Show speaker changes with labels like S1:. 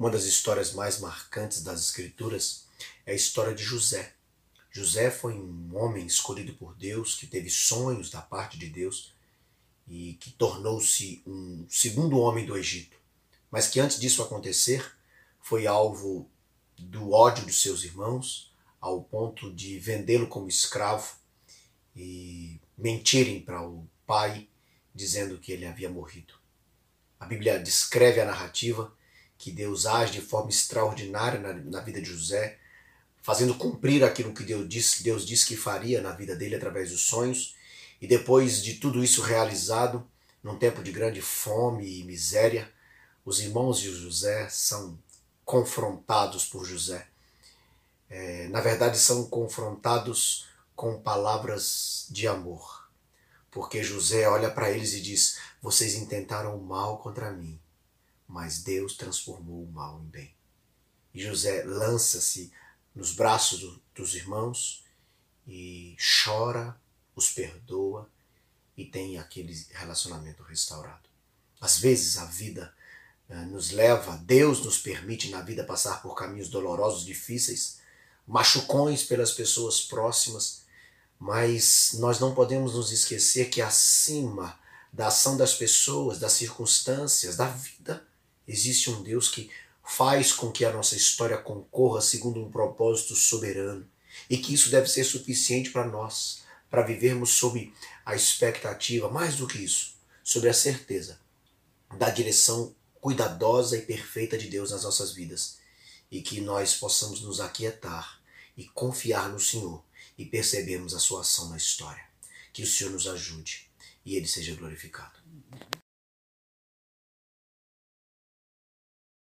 S1: Uma das histórias mais marcantes das Escrituras é a história de José. José foi um homem escolhido por Deus, que teve sonhos da parte de Deus e que tornou-se um segundo homem do Egito. Mas que antes disso acontecer, foi alvo do ódio dos seus irmãos, ao ponto de vendê-lo como escravo e mentirem para o pai, dizendo que ele havia morrido. A Bíblia descreve a narrativa que Deus age de forma extraordinária na, na vida de José, fazendo cumprir aquilo que Deus disse, Deus disse que faria na vida dele através dos sonhos, e depois de tudo isso realizado, num tempo de grande fome e miséria, os irmãos de José são confrontados por José. É, na verdade, são confrontados com palavras de amor. Porque José olha para eles e diz: Vocês intentaram o mal contra mim, mas Deus transformou o mal em bem. E José lança-se nos braços do, dos irmãos e chora, os perdoa e tem aquele relacionamento restaurado. Às vezes a vida eh, nos leva, Deus nos permite na vida passar por caminhos dolorosos, difíceis, machucões pelas pessoas próximas, mas nós não podemos nos esquecer que acima da ação das pessoas, das circunstâncias, da vida, existe um Deus que faz com que a nossa história concorra segundo um propósito soberano e que isso deve ser suficiente para nós, para vivermos sob a expectativa, mais do que isso, sobre a certeza da direção cuidadosa e perfeita de Deus nas nossas vidas e que nós possamos nos aquietar e confiar no Senhor e percebermos a sua ação na história. Que o Senhor nos ajude e ele seja glorificado.